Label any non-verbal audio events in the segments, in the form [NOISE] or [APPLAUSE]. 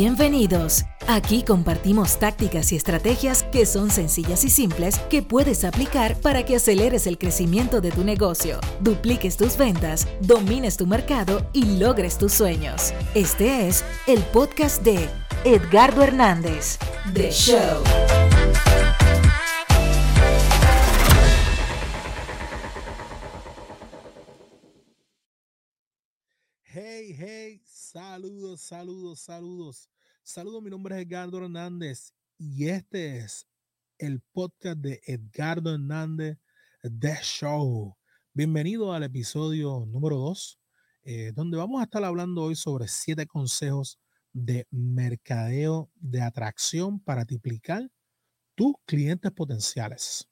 Bienvenidos. Aquí compartimos tácticas y estrategias que son sencillas y simples que puedes aplicar para que aceleres el crecimiento de tu negocio, dupliques tus ventas, domines tu mercado y logres tus sueños. Este es el podcast de Edgardo Hernández, The Show. Hey, hey, saludos, saludos, saludos. Saludos, mi nombre es Edgardo Hernández y este es el podcast de Edgardo Hernández The Show. Bienvenido al episodio número 2, eh, donde vamos a estar hablando hoy sobre siete consejos de mercadeo de atracción para triplicar tus clientes potenciales.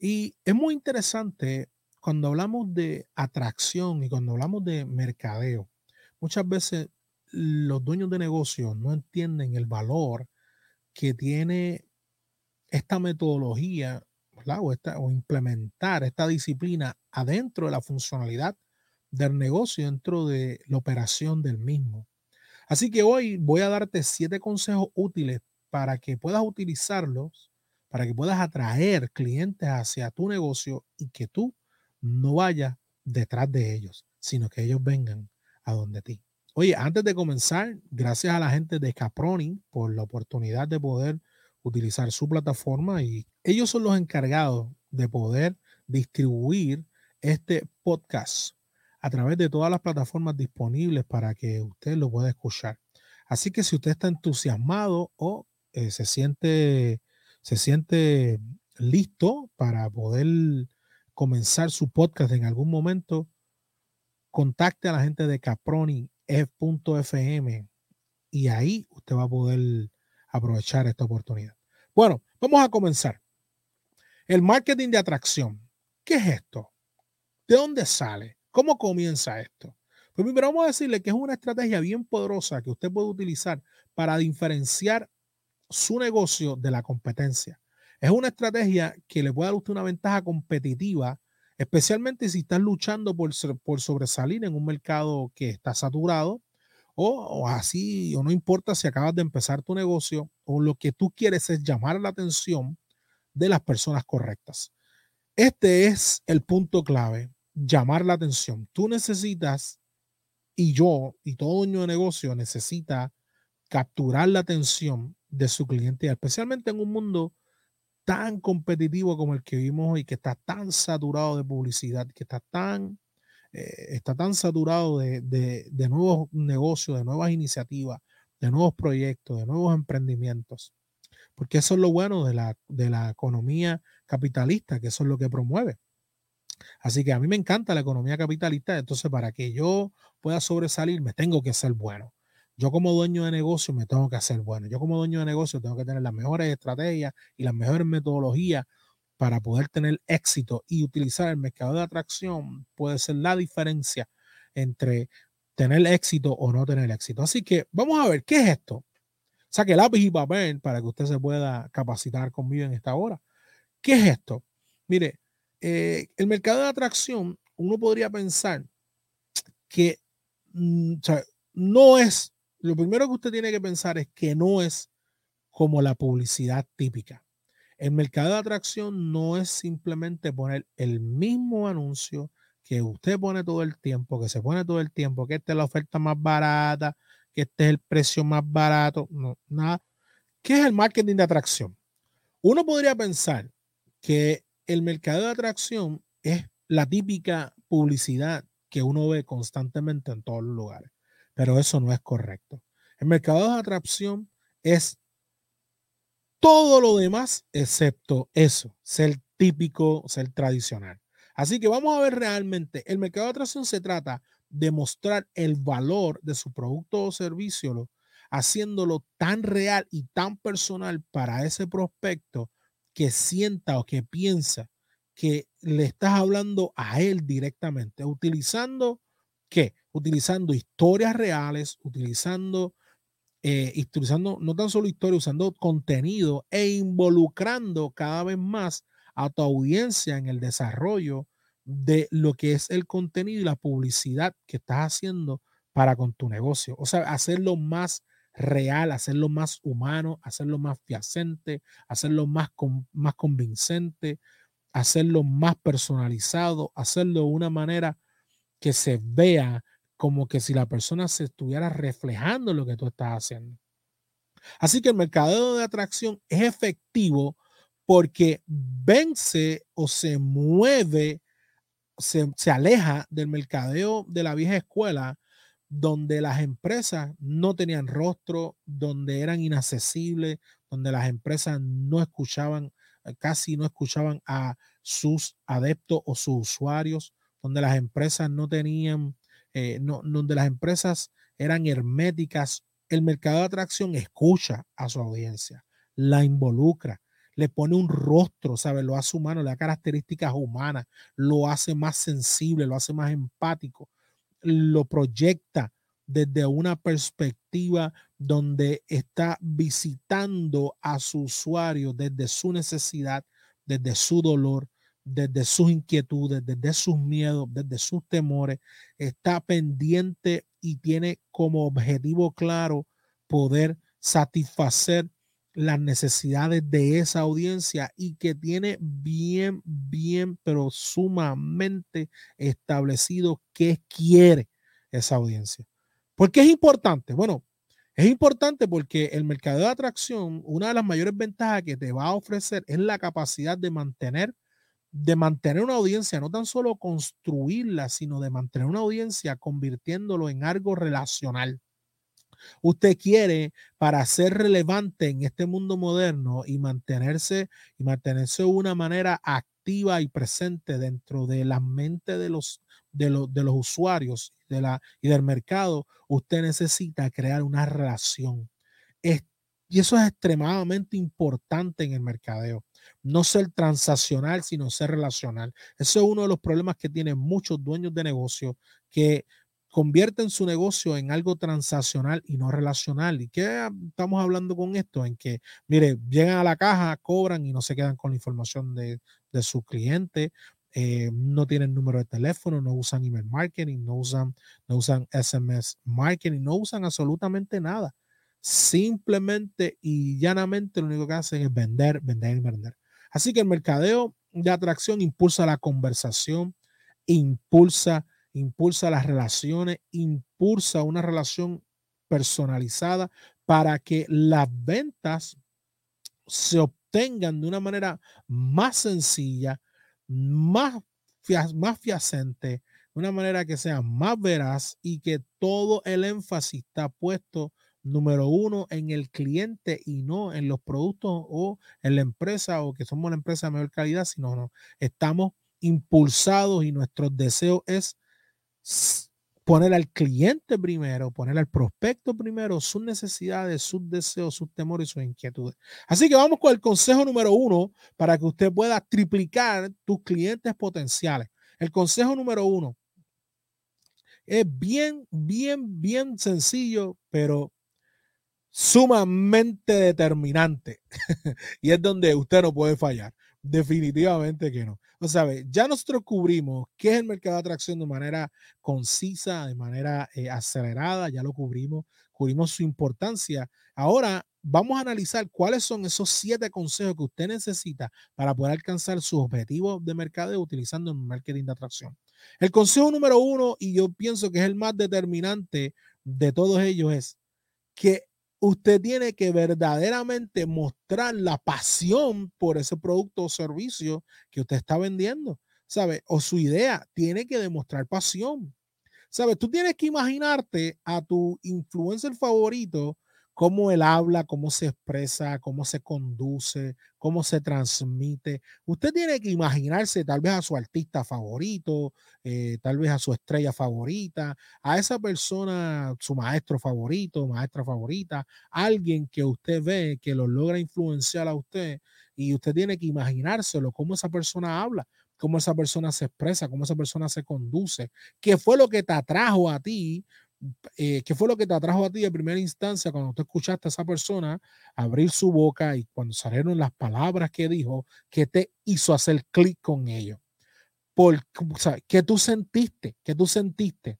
Y es muy interesante cuando hablamos de atracción y cuando hablamos de mercadeo, muchas veces los dueños de negocios no entienden el valor que tiene esta metodología O, o implementar esta disciplina adentro de la funcionalidad del negocio, dentro de la operación del mismo. Así que hoy voy a darte siete consejos útiles para que puedas utilizarlos, para que puedas atraer clientes hacia tu negocio y que tú no vaya detrás de ellos, sino que ellos vengan a donde ti. Oye, antes de comenzar, gracias a la gente de Caproni por la oportunidad de poder utilizar su plataforma y ellos son los encargados de poder distribuir este podcast a través de todas las plataformas disponibles para que usted lo pueda escuchar. Así que si usted está entusiasmado o eh, se siente se siente listo para poder comenzar su podcast en algún momento, contacte a la gente de Caproni F.fm y ahí usted va a poder aprovechar esta oportunidad. Bueno, vamos a comenzar. El marketing de atracción. ¿Qué es esto? ¿De dónde sale? ¿Cómo comienza esto? Pues primero vamos a decirle que es una estrategia bien poderosa que usted puede utilizar para diferenciar su negocio de la competencia. Es una estrategia que le puede dar usted una ventaja competitiva, especialmente si estás luchando por, por sobresalir en un mercado que está saturado o, así, o no importa si acabas de empezar tu negocio o lo que tú quieres es llamar la atención de las personas correctas. Este es el punto clave, llamar la atención. Tú necesitas, y yo, y todo dueño de negocio necesita capturar la atención de su cliente, especialmente en un mundo tan competitivo como el que vimos hoy, que está tan saturado de publicidad, que está tan, eh, está tan saturado de, de, nuevos negocios, de nuevas iniciativas, de nuevos proyectos, de nuevos emprendimientos. Porque eso es lo bueno de la, de la economía capitalista, que eso es lo que promueve. Así que a mí me encanta la economía capitalista, entonces para que yo pueda sobresalir, me tengo que ser bueno. Yo como dueño de negocio me tengo que hacer bueno. Yo como dueño de negocio tengo que tener las mejores estrategias y las mejores metodologías para poder tener éxito y utilizar el mercado de atracción puede ser la diferencia entre tener éxito o no tener éxito. Así que vamos a ver, ¿qué es esto? Saque lápiz y papel para que usted se pueda capacitar conmigo en esta hora. ¿Qué es esto? Mire, eh, el mercado de atracción, uno podría pensar que mm, no es lo primero que usted tiene que pensar es que no es como la publicidad típica. El mercado de atracción no es simplemente poner el mismo anuncio que usted pone todo el tiempo, que se pone todo el tiempo, que esta es la oferta más barata, que este es el precio más barato, nada. ¿Qué es el marketing de atracción? Uno podría pensar que el mercado de atracción es la típica publicidad que uno ve constantemente en todos los lugares pero eso no es correcto. El mercado de atracción es todo lo demás excepto eso, ser típico, ser tradicional. Así que vamos a ver realmente, el mercado de atracción se trata de mostrar el valor de su producto o servicio, haciéndolo tan real y tan personal para ese prospecto que sienta o que piensa que le estás hablando a él directamente, utilizando qué? utilizando historias reales, utilizando, eh, utilizando no tan solo historia, usando contenido e involucrando cada vez más a tu audiencia en el desarrollo de lo que es el contenido y la publicidad que estás haciendo para con tu negocio. O sea, hacerlo más real, hacerlo más humano, hacerlo más fiacente, hacerlo más, más convincente, hacerlo más personalizado, hacerlo de una manera que se vea como que si la persona se estuviera reflejando lo que tú estás haciendo. Así que el mercadeo de atracción es efectivo porque vence o se mueve, se, se aleja del mercadeo de la vieja escuela donde las empresas no tenían rostro, donde eran inaccesibles, donde las empresas no escuchaban, eh, casi no escuchaban a sus adeptos o sus usuarios, donde las empresas no tenían, eh, no, donde las empresas eran herméticas. El mercado de atracción escucha a su audiencia, la involucra, le pone un rostro, ¿sabe? Lo hace humano, le da características humanas, lo hace más sensible, lo hace más empático, lo proyecta desde una perspectiva donde está visitando a su usuario desde su necesidad, desde su dolor, desde sus inquietudes, desde sus miedos, desde sus temores, está pendiente y tiene como objetivo claro poder satisfacer las necesidades de esa audiencia y que tiene bien, bien, pero sumamente establecido qué quiere esa audiencia. ¿Por qué es importante? Bueno, es importante porque el mercado de atracción, una de las mayores ventajas que te va a ofrecer es la capacidad de mantener, de mantener una audiencia, no tan solo construirla, sino de mantener una audiencia convirtiéndolo en algo relacional usted quiere para ser relevante en este mundo moderno y mantenerse y mantenerse de una manera activa y presente dentro de la mente de los de, de los usuarios de la, y del mercado, usted necesita crear una relación. y eso es extremadamente importante en el mercadeo. No ser transaccional, sino ser relacional. Eso es uno de los problemas que tienen muchos dueños de negocio que convierten su negocio en algo transaccional y no relacional. ¿Y qué estamos hablando con esto? En que, mire, llegan a la caja, cobran y no se quedan con la información de, de su cliente, eh, no tienen número de teléfono, no usan email marketing, no usan, no usan SMS marketing, no usan absolutamente nada. Simplemente y llanamente lo único que hacen es vender, vender y vender. Así que el mercadeo de atracción impulsa la conversación, impulsa impulsa las relaciones, impulsa una relación personalizada para que las ventas se obtengan de una manera más sencilla, más, más fiacente, de una manera que sea más veraz y que todo el énfasis está puesto, número uno, en el cliente y no en los productos o en la empresa o que somos la empresa de mayor calidad, sino no, estamos impulsados y nuestro deseo es poner al cliente primero, poner al prospecto primero, sus necesidades, sus deseos, sus temores y sus inquietudes. Así que vamos con el consejo número uno para que usted pueda triplicar tus clientes potenciales. El consejo número uno es bien, bien, bien sencillo, pero sumamente determinante. [LAUGHS] y es donde usted no puede fallar. Definitivamente que no. O sea, ya nosotros cubrimos qué es el mercado de atracción de manera concisa, de manera eh, acelerada, ya lo cubrimos, cubrimos su importancia. Ahora vamos a analizar cuáles son esos siete consejos que usted necesita para poder alcanzar sus objetivos de mercado utilizando el marketing de atracción. El consejo número uno, y yo pienso que es el más determinante de todos ellos, es que usted tiene que verdaderamente mostrar la pasión por ese producto o servicio que usted está vendiendo, ¿sabe? O su idea tiene que demostrar pasión. ¿Sabes? Tú tienes que imaginarte a tu influencer favorito cómo él habla, cómo se expresa, cómo se conduce, cómo se transmite. Usted tiene que imaginarse tal vez a su artista favorito, eh, tal vez a su estrella favorita, a esa persona, su maestro favorito, maestra favorita, alguien que usted ve que lo logra influenciar a usted y usted tiene que imaginárselo, cómo esa persona habla, cómo esa persona se expresa, cómo esa persona se conduce, qué fue lo que te atrajo a ti eh, ¿qué fue lo que te atrajo a ti de primera instancia cuando tú escuchaste a esa persona abrir su boca y cuando salieron las palabras que dijo, que te hizo hacer clic con ello? Por, ¿Qué tú sentiste? ¿Qué tú sentiste?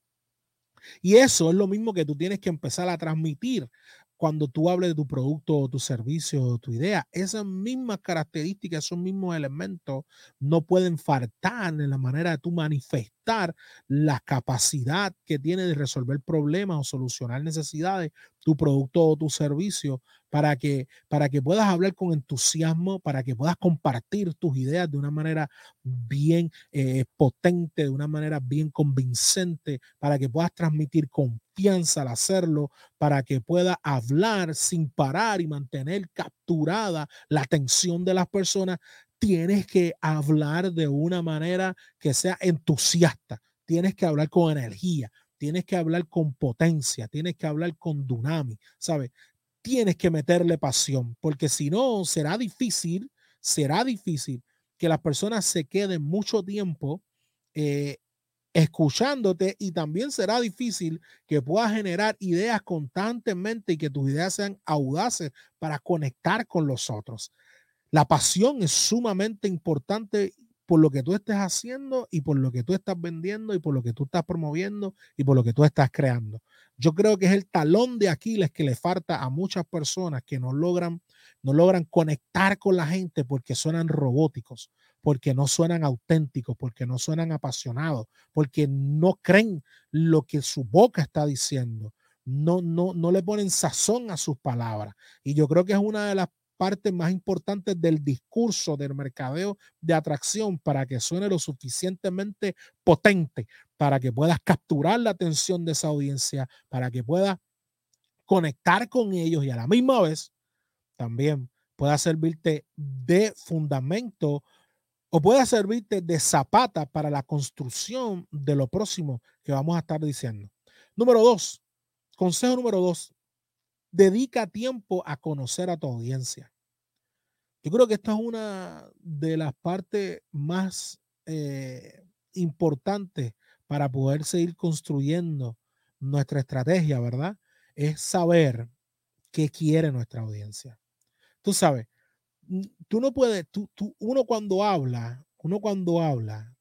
Y eso es lo mismo que tú tienes que empezar a transmitir cuando tú hables de tu producto o tu servicio o tu idea. Esas mismas características, esos mismos elementos no pueden faltar en la manera de tú manifestar la capacidad que tiene de resolver problemas o solucionar necesidades tu producto o tu servicio para que, para que puedas hablar con entusiasmo, para que puedas compartir tus ideas de una manera bien eh, potente, de una manera bien convincente, para que puedas transmitir confianza al hacerlo, para que puedas hablar sin parar y mantener capturada la atención de las personas, tienes que hablar de una manera que sea entusiasta, tienes que hablar con energía, tienes que hablar con potencia, tienes que hablar con dunami, ¿sabes? Tienes que meterle pasión, porque si no, será difícil, será difícil que las personas se queden mucho tiempo eh, escuchándote y también será difícil que puedas generar ideas constantemente y que tus ideas sean audaces para conectar con los otros. La pasión es sumamente importante por lo que tú estés haciendo y por lo que tú estás vendiendo y por lo que tú estás promoviendo y por lo que tú estás creando. Yo creo que es el talón de Aquiles que le falta a muchas personas que no logran, no logran conectar con la gente porque suenan robóticos, porque no suenan auténticos, porque no suenan apasionados, porque no creen lo que su boca está diciendo. No, no, no le ponen sazón a sus palabras. Y yo creo que es una de las partes más importantes del discurso del mercadeo de atracción para que suene lo suficientemente potente, para que puedas capturar la atención de esa audiencia, para que puedas conectar con ellos y a la misma vez también pueda servirte de fundamento o pueda servirte de zapata para la construcción de lo próximo que vamos a estar diciendo. Número dos, consejo número dos, dedica tiempo a conocer a tu audiencia. Yo creo que esta es una de las partes más eh, importantes para poder seguir construyendo nuestra estrategia, ¿verdad? Es saber qué quiere nuestra audiencia. Tú sabes, tú no puedes, tú, tú, uno cuando habla, uno cuando habla,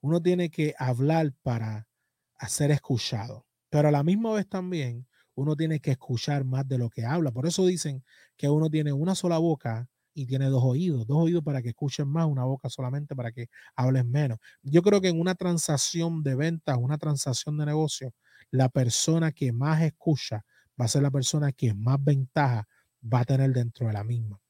uno tiene que hablar para ser escuchado, pero a la misma vez también uno tiene que escuchar más de lo que habla. Por eso dicen que uno tiene una sola boca y tiene dos oídos, dos oídos para que escuchen más, una boca solamente para que hablen menos. Yo creo que en una transacción de ventas, una transacción de negocio, la persona que más escucha va a ser la persona que más ventaja va a tener dentro de la misma.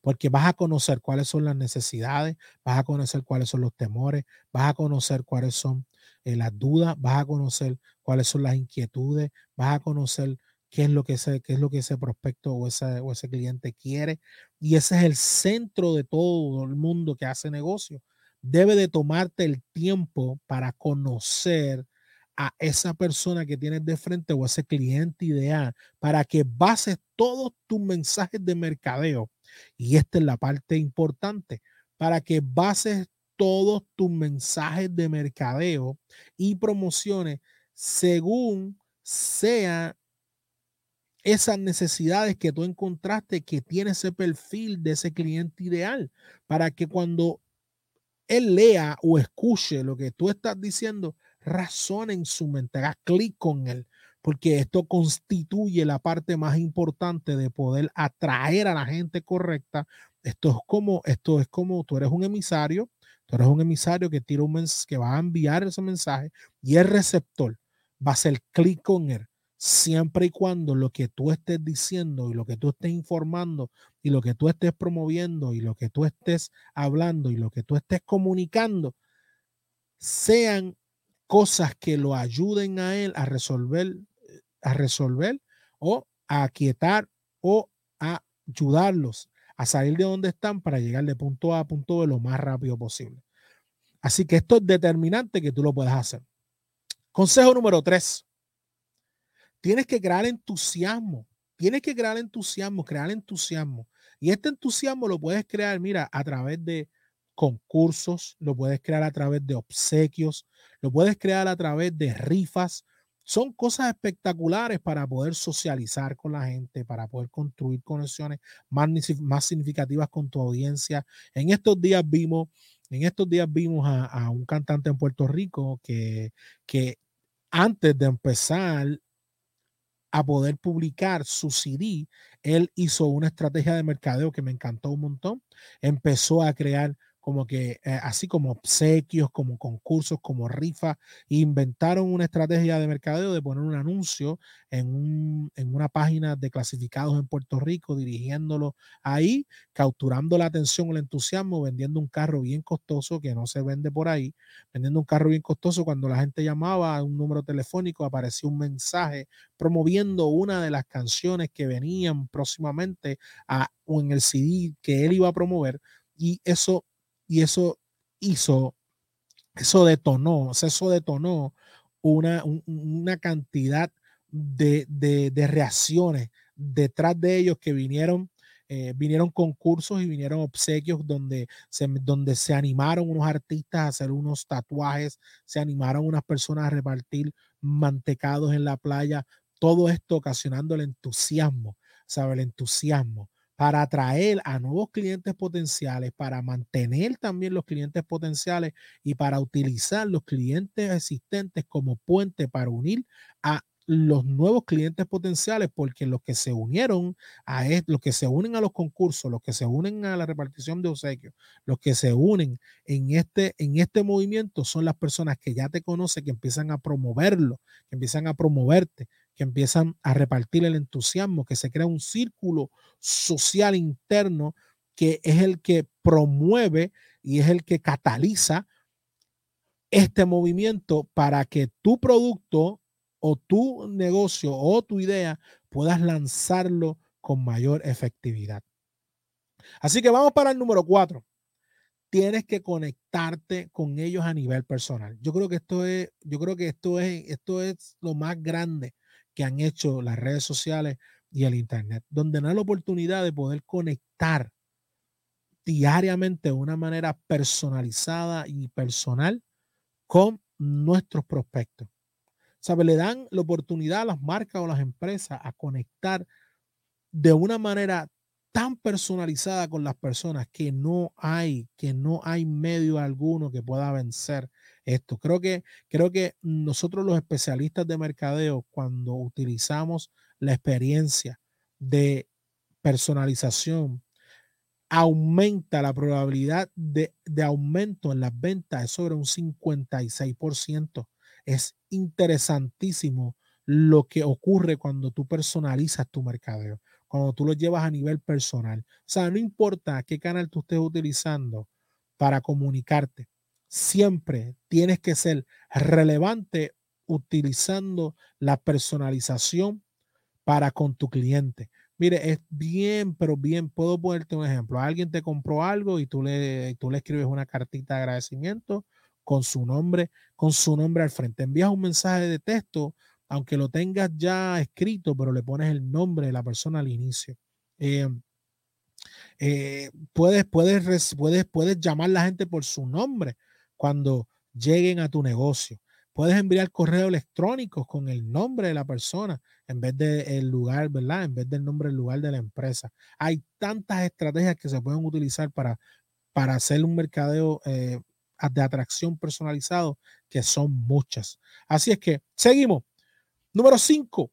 Porque vas a conocer cuáles son las necesidades, vas a conocer cuáles son los temores, vas a conocer cuáles son eh, las dudas, vas a conocer cuáles son las inquietudes, vas a conocer qué es lo que ese, qué es lo que ese prospecto o ese, o ese cliente quiere. Y ese es el centro de todo el mundo que hace negocio. Debe de tomarte el tiempo para conocer a esa persona que tienes de frente o ese cliente ideal para que bases todos tus mensajes de mercadeo. Y esta es la parte importante, para que bases todos tus mensajes de mercadeo y promociones según sean esas necesidades que tú encontraste que tiene ese perfil de ese cliente ideal para que cuando él lea o escuche lo que tú estás diciendo, razone en su mente, haga clic con él, porque esto constituye la parte más importante de poder atraer a la gente correcta. Esto es como, esto es como tú eres un emisario Tú eres un emisario que tira un mensaje, que va a enviar ese mensaje y el receptor va a hacer clic con él siempre y cuando lo que tú estés diciendo y lo que tú estés informando y lo que tú estés promoviendo y lo que tú estés hablando y lo que tú estés comunicando sean cosas que lo ayuden a él a resolver, a resolver o a aquietar o a ayudarlos a salir de donde están para llegar de punto A a punto B lo más rápido posible. Así que esto es determinante que tú lo puedas hacer. Consejo número tres. Tienes que crear entusiasmo. Tienes que crear entusiasmo, crear entusiasmo. Y este entusiasmo lo puedes crear, mira, a través de concursos, lo puedes crear a través de obsequios, lo puedes crear a través de rifas, son cosas espectaculares para poder socializar con la gente, para poder construir conexiones más, más significativas con tu audiencia. En estos días vimos, en estos días vimos a, un cantante en Puerto Rico que, que antes de empezar a poder publicar su CD, él hizo una estrategia de mercadeo que me encantó un montón. Empezó a crear como que eh, así como obsequios, como concursos, como rifas, inventaron una estrategia de mercadeo de poner un anuncio en, un, en una página de clasificados en Puerto Rico, dirigiéndolo ahí, capturando la atención, el entusiasmo, vendiendo un carro bien costoso que no se vende por ahí, vendiendo un carro bien costoso. Cuando la gente llamaba a un número telefónico, aparecía un mensaje promoviendo una de las canciones que venían próximamente a, o en el CD que él iba a promover y eso y eso hizo, eso detonó, eso detonó una, una cantidad de, de, reacciones detrás de ellos que vinieron eh, vinieron concursos y vinieron obsequios donde se, donde se animaron unos artistas a hacer unos tatuajes, se animaron unas personas a repartir mantecados en la playa, todo esto ocasionando el entusiasmo, ¿sabe? El entusiasmo para atraer a nuevos clientes potenciales, para mantener también los clientes potenciales y para utilizar los clientes existentes como puente para unir a los nuevos clientes potenciales, porque los que se unieron a los que se unen a los concursos, los que se unen a la repartición de obsequios, los que se unen en este, en este movimiento son las personas que ya te conocen, que empiezan a promoverlo, que empiezan a promoverte, que empiezan a repartir el entusiasmo, que se crea un círculo social interno que es el que promueve y es el que cataliza este movimiento para que tu producto o tu negocio o tu idea puedas lanzarlo con mayor efectividad. Así que vamos para el número cuatro. Tienes que conectarte con ellos a nivel personal. Yo creo que esto es, yo creo que esto es, esto es lo más grande que han hecho las redes sociales y el Internet, donde no hay la oportunidad de poder conectar diariamente de una manera personalizada y personal con nuestros prospectos. ¿Sabe? Le dan la oportunidad a las marcas o las empresas a conectar de una manera tan personalizada con las personas que no hay, que no hay medio alguno que pueda vencer esto. Creo que, creo que nosotros los especialistas de mercadeo, cuando utilizamos la experiencia de personalización, aumenta la probabilidad de, de aumento en las ventas es sobre un 56%. Es interesantísimo lo que ocurre cuando tú personalizas tu mercadeo cuando tú lo llevas a nivel personal. O sea, no importa qué canal tú estés utilizando para comunicarte, siempre tienes que ser relevante utilizando la personalización para con tu cliente. Mire, es bien, pero bien, puedo ponerte un ejemplo. Alguien te compró algo y tú le, tú le escribes una cartita de agradecimiento con su nombre, con su nombre al frente. Envías un mensaje de texto aunque lo tengas ya escrito, pero le pones el nombre de la persona al inicio. Eh, eh, puedes, puedes, puedes, puedes llamar a la gente por su nombre cuando lleguen a tu negocio. Puedes enviar correo electrónico con el nombre de la persona en vez del lugar, ¿verdad? En vez del nombre del lugar de la empresa. Hay tantas estrategias que se pueden utilizar para, para hacer un mercadeo eh, de atracción personalizado que son muchas. Así es que seguimos. Número cinco,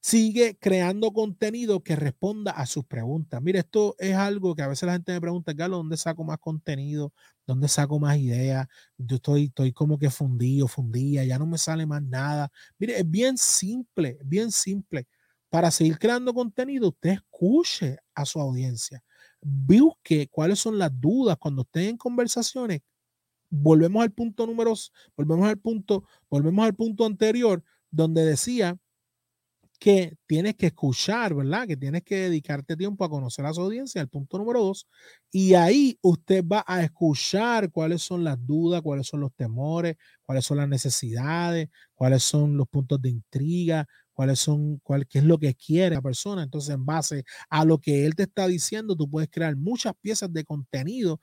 sigue creando contenido que responda a sus preguntas. Mire, esto es algo que a veces la gente me pregunta, Carlos, ¿dónde saco más contenido? ¿Dónde saco más ideas? Yo estoy, estoy como que fundido, fundía, ya no me sale más nada. Mire, es bien simple, bien simple. Para seguir creando contenido, usted escuche a su audiencia. Busque cuáles son las dudas cuando esté en conversaciones. Volvemos al punto número, volvemos al punto, volvemos al punto anterior donde decía que tienes que escuchar, ¿verdad? Que tienes que dedicarte tiempo a conocer a su audiencia, el punto número dos. Y ahí usted va a escuchar cuáles son las dudas, cuáles son los temores, cuáles son las necesidades, cuáles son los puntos de intriga, cuáles son, cuál, qué es lo que quiere la persona. Entonces, en base a lo que él te está diciendo, tú puedes crear muchas piezas de contenido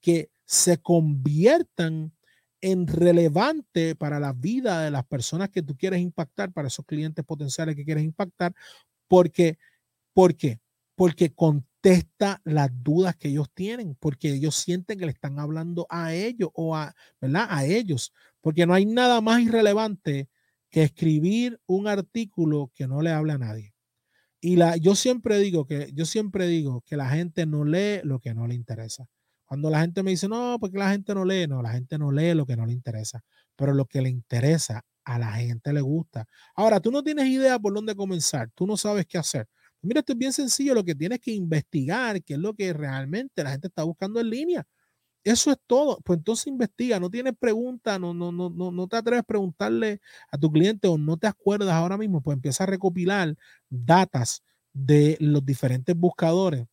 que se conviertan en relevante para la vida de las personas que tú quieres impactar, para esos clientes potenciales que quieres impactar, porque, ¿por qué? Porque contesta las dudas que ellos tienen, porque ellos sienten que le están hablando a ellos o a, ¿verdad? A ellos, porque no hay nada más irrelevante que escribir un artículo que no le hable a nadie. Y la, yo siempre digo que yo siempre digo que la gente no lee lo que no le interesa. Cuando la gente me dice, no, porque la gente no lee, no, la gente no lee lo que no le interesa, pero lo que le interesa a la gente le gusta. Ahora, tú no tienes idea por dónde comenzar, tú no sabes qué hacer. Mira, esto es bien sencillo, lo que tienes que investigar, qué es lo que realmente la gente está buscando en línea. Eso es todo. Pues entonces investiga, no tienes preguntas, no, no, no, no, no te atreves a preguntarle a tu cliente o no te acuerdas ahora mismo, pues empieza a recopilar datas de los diferentes buscadores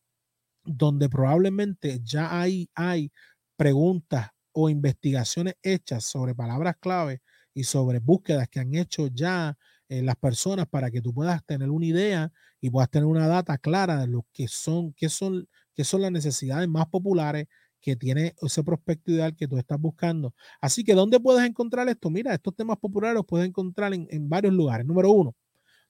donde probablemente ya hay, hay preguntas o investigaciones hechas sobre palabras clave y sobre búsquedas que han hecho ya eh, las personas para que tú puedas tener una idea y puedas tener una data clara de lo que son, qué son, qué son las necesidades más populares que tiene ese prospecto ideal que tú estás buscando. Así que, ¿dónde puedes encontrar esto? Mira, estos temas populares los puedes encontrar en, en varios lugares. Número uno,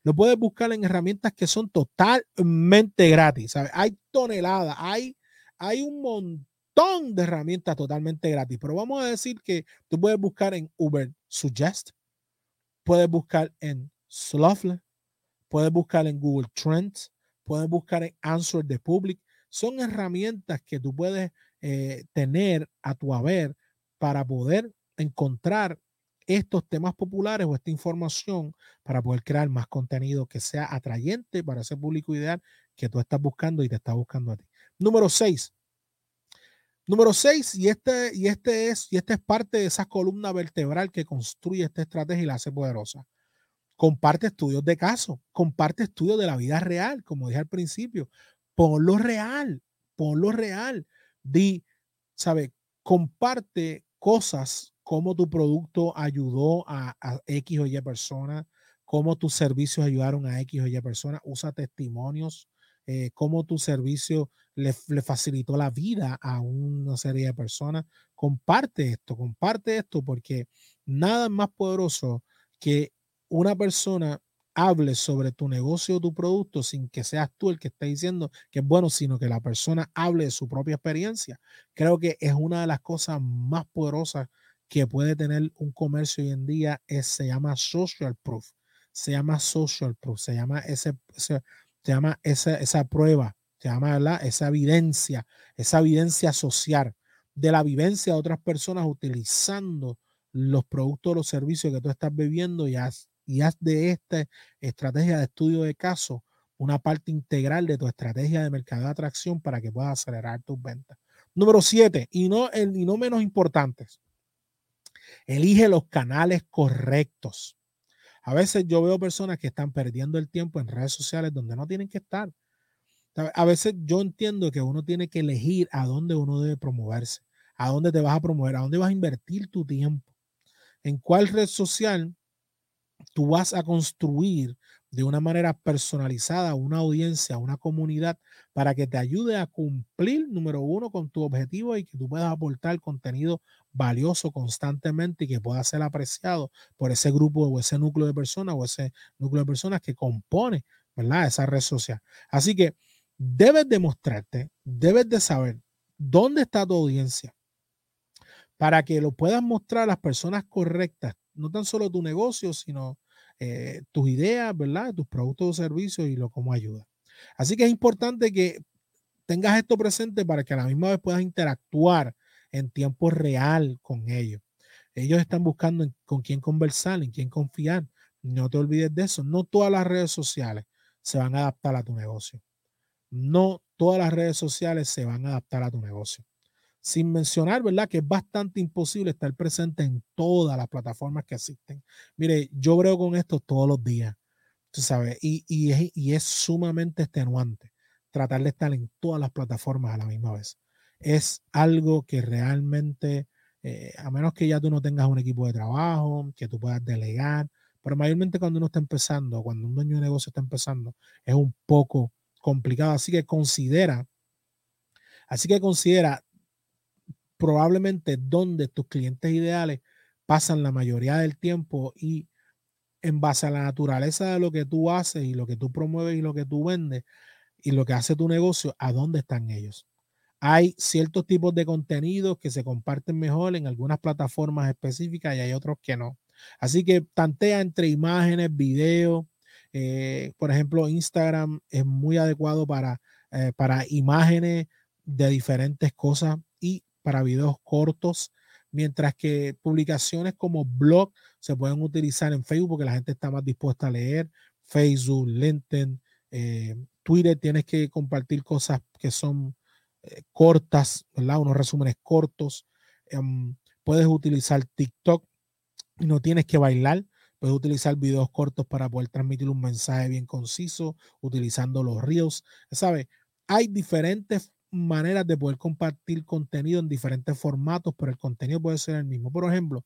lo puedes buscar en herramientas que son totalmente gratis. ¿sabes? Hay toneladas, hay, hay un montón de herramientas totalmente gratis. Pero vamos a decir que tú puedes buscar en Uber Suggest, puedes buscar en Sloughley, puedes buscar en Google Trends, puedes buscar en Answer the Public. Son herramientas que tú puedes eh, tener a tu haber para poder encontrar estos temas populares o esta información para poder crear más contenido que sea atrayente para ese público ideal que tú estás buscando y te está buscando a ti. Número seis. Número seis, y este, y este es, y este es parte de esa columna vertebral que construye esta estrategia y la hace poderosa. Comparte estudios de caso, comparte estudios de la vida real, como dije al principio. Ponlo real, ponlo real. Di, ¿sabe? Comparte cosas cómo tu producto ayudó a, X o Y personas, cómo tus servicios ayudaron a X o Y personas, usa testimonios, eh, cómo tu servicio le, le, facilitó la vida a una serie de personas. Comparte esto, comparte esto, porque nada es más poderoso que una persona hable sobre tu negocio o tu producto sin que seas tú el que esté diciendo que es bueno, sino que la persona hable de su propia experiencia. Creo que es una de las cosas más poderosas que puede tener un comercio hoy en día es, se llama social proof, se llama social proof, se llama ese, se llama esa, esa prueba, se llama esa evidencia, esa evidencia social de la vivencia de otras personas utilizando los productos o los servicios que tú estás bebiendo y haz, y haz de esta estrategia de estudio de caso una parte integral de tu estrategia de mercado de atracción para que puedas acelerar tus ventas. Número siete, y no, y no menos importantes, Elige los canales correctos. A veces yo veo personas que están perdiendo el tiempo en redes sociales donde no tienen que estar. A veces yo entiendo que uno tiene que elegir a dónde uno debe promoverse, a dónde te vas a promover, a dónde vas a invertir tu tiempo, en cuál red social tú vas a construir de una manera personalizada una audiencia, una comunidad, para que te ayude a cumplir, número uno, con tu objetivo y que tú puedas aportar contenido valioso constantemente y que pueda ser apreciado por ese grupo o ese núcleo de personas o ese núcleo de personas que compone, ¿verdad? Esa red social. Así que debes demostrarte, debes de saber dónde está tu audiencia para que lo puedas mostrar a las personas correctas, no tan solo tu negocio, sino eh, tus ideas, ¿verdad? Tus productos o servicios y lo cómo ayuda. Así que es importante que tengas esto presente para que a la misma vez puedas interactuar en tiempo real con ellos. Ellos están buscando con quién conversar, en quién confiar. No te olvides de eso. No todas las redes sociales se van a adaptar a tu negocio. No todas las redes sociales se van a adaptar a tu negocio. Sin mencionar, ¿verdad? Que es bastante imposible estar presente en todas las plataformas que existen. Mire, yo creo con esto todos los días, tú sabes, y, y, es, y es sumamente extenuante tratar de estar en todas las plataformas a la misma vez. Es algo que realmente, eh, a menos que ya tú no tengas un equipo de trabajo, que tú puedas delegar, pero mayormente cuando uno está empezando, cuando un dueño de negocio está empezando, es un poco complicado. Así que considera, así que considera probablemente donde tus clientes ideales pasan la mayoría del tiempo y en base a la naturaleza de lo que tú haces y lo que tú promueves y lo que tú vendes y lo que hace tu negocio, a dónde están ellos. Hay ciertos tipos de contenidos que se comparten mejor en algunas plataformas específicas y hay otros que no. Así que tantea entre imágenes, videos. Eh, por ejemplo, Instagram es muy adecuado para, eh, para imágenes de diferentes cosas y para videos cortos, mientras que publicaciones como blog se pueden utilizar en Facebook porque la gente está más dispuesta a leer, Facebook, LinkedIn, eh, Twitter, tienes que compartir cosas que son cortas, ¿verdad? Unos resúmenes cortos. Em, puedes utilizar TikTok y no tienes que bailar. Puedes utilizar videos cortos para poder transmitir un mensaje bien conciso, utilizando los reels. ¿Sabes? Hay diferentes maneras de poder compartir contenido en diferentes formatos, pero el contenido puede ser el mismo. Por ejemplo,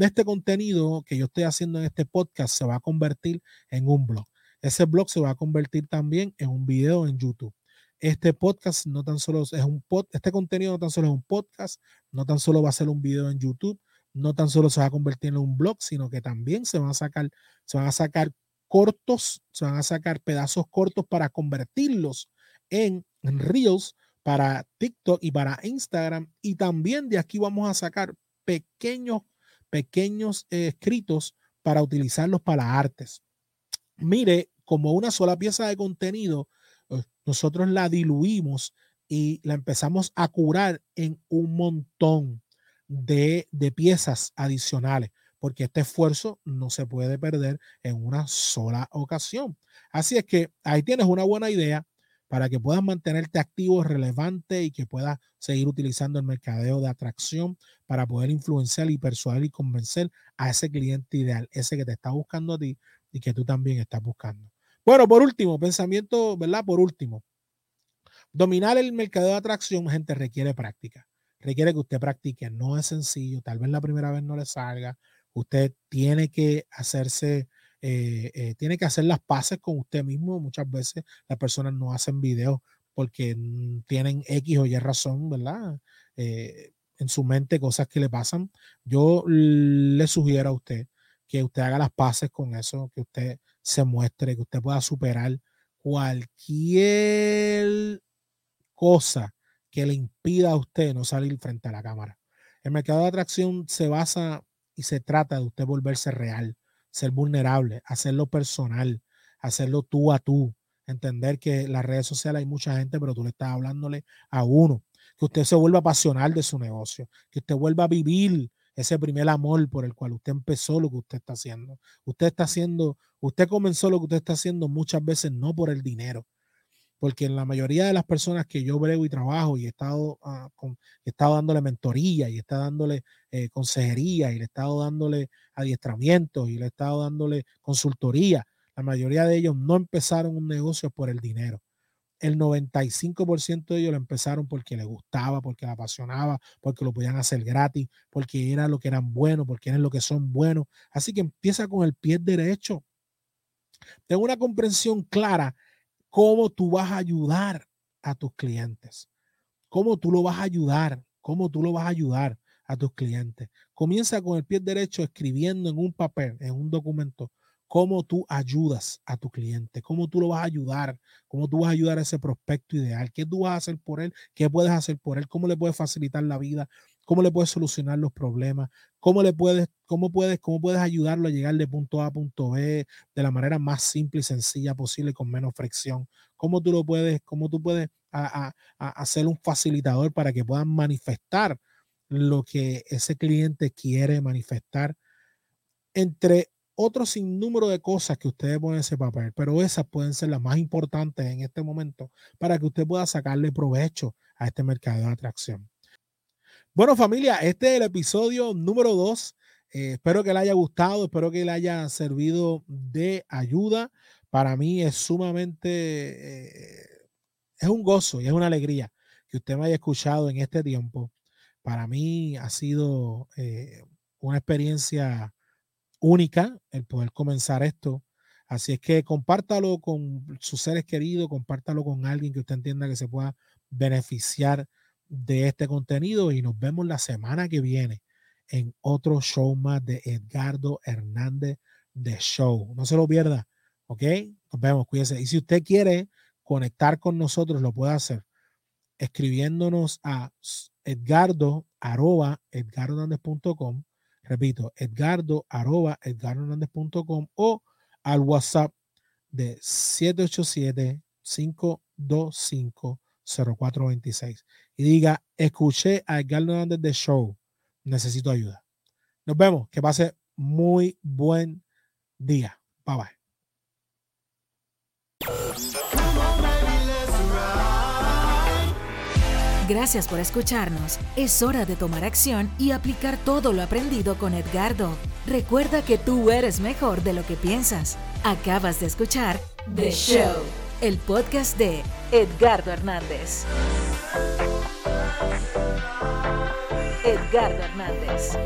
este contenido que yo estoy haciendo en este podcast se va a convertir en un blog. Ese blog se va a convertir también en un video en YouTube este podcast no tan solo es un pod, este contenido no tan solo es un podcast, no tan solo va a ser un video en YouTube, no tan solo se va a convertir en un blog, sino que también se van a sacar, se van a sacar cortos, se van a sacar pedazos cortos para convertirlos en, reels para TikTok y para Instagram. Y también de aquí vamos a sacar pequeños, pequeños eh, escritos para utilizarlos para artes. Mire, como una sola pieza de contenido, nosotros la diluimos y la empezamos a curar en un montón de, piezas adicionales, porque este esfuerzo no se puede perder en una sola ocasión. Así es que ahí tienes una buena idea para que puedas mantenerte activo, relevante y que puedas seguir utilizando el mercadeo de atracción para poder influenciar y persuadir y convencer a ese cliente ideal, ese que te está buscando a ti y que tú también estás buscando. Bueno, por último, pensamiento, ¿verdad? Por último, dominar el mercado de atracción, gente, requiere práctica. Requiere que usted practique. No es sencillo. Tal vez la primera vez no le salga. Usted tiene que hacerse, eh, eh, tiene que hacer las paces con usted mismo. Muchas veces las personas no hacen videos porque tienen X o Y razón, ¿verdad? Eh, en su mente cosas que le pasan. Yo le sugiero a usted que usted haga las paces con eso, que usted se muestre, que usted pueda superar cualquier cosa que le impida a usted no salir frente a la cámara. El mercado de atracción se basa y se trata de usted volverse real, ser vulnerable, hacerlo personal, hacerlo tú a tú, entender que en las redes sociales hay mucha gente, pero tú le estás hablándole a uno, que usted se vuelva apasional de su negocio, que usted vuelva a vivir ese primer amor por el cual usted empezó lo que usted está haciendo. Usted está haciendo, usted comenzó lo que usted está haciendo muchas veces no por el dinero, porque la mayoría de las personas que yo brego y trabajo y he estado, ah, con, he estado dándole mentoría y he estado dándole eh, consejería y le he estado dándole adiestramiento y le he estado dándole consultoría, la mayoría de ellos no empezaron un negocio por el dinero el 95% de ellos lo empezaron porque les gustaba, porque les apasionaba, porque lo podían hacer gratis, porque era lo que eran buenos, porque eran lo que son buenos. Así que empieza con el pie derecho. Tengo una comprensión clara cómo tú vas a ayudar a tus clientes, cómo tú lo vas a ayudar, cómo tú lo vas a ayudar a tus clientes. Comienza con el pie derecho escribiendo en un papel, en un documento, cómo tú ayudas a tu cliente, cómo tú lo vas a ayudar, cómo tú vas a ayudar a ese prospecto ideal, qué tú vas a hacer por él, qué puedes hacer por él, cómo le puedes facilitar la vida, cómo le puedes solucionar los problemas, cómo le puedes, cómo puedes, cómo puedes ayudarlo a llegar de punto A a punto B de la manera más simple y sencilla posible con menos fricción, cómo tú lo puedes, cómo tú puedes hacer un facilitador para que puedan manifestar lo que ese cliente quiere manifestar entre otro sinnúmero de cosas que ustedes ponen en ese papel, pero esas pueden ser las más importantes en este momento para que usted pueda sacarle provecho a este mercado de atracción. Bueno, familia, este es el episodio número dos. Eh, espero que le haya gustado, espero que le haya servido de ayuda. Para mí es sumamente, eh, es un gozo y es una alegría que usted me haya escuchado en este tiempo. Para mí ha sido eh, una experiencia única el poder comenzar esto. Así es que compártalo con sus seres queridos, compártalo con alguien que usted entienda que se pueda beneficiar de este contenido y nos vemos la semana que viene en otro show más de Edgardo Hernández de Show. No se lo pierda, ¿ok? Nos vemos, cuídese. Y si usted quiere conectar con nosotros, lo puede hacer escribiéndonos a edgardo arroba Repito, edgardo arroba o al WhatsApp de 787-525-0426 y diga, escuché a Edgardo Hernández de Show, necesito ayuda. Nos vemos, que pase muy buen día. Bye bye. Gracias por escucharnos. Es hora de tomar acción y aplicar todo lo aprendido con Edgardo. Recuerda que tú eres mejor de lo que piensas. Acabas de escuchar The Show, el podcast de Edgardo Hernández. Edgardo Hernández.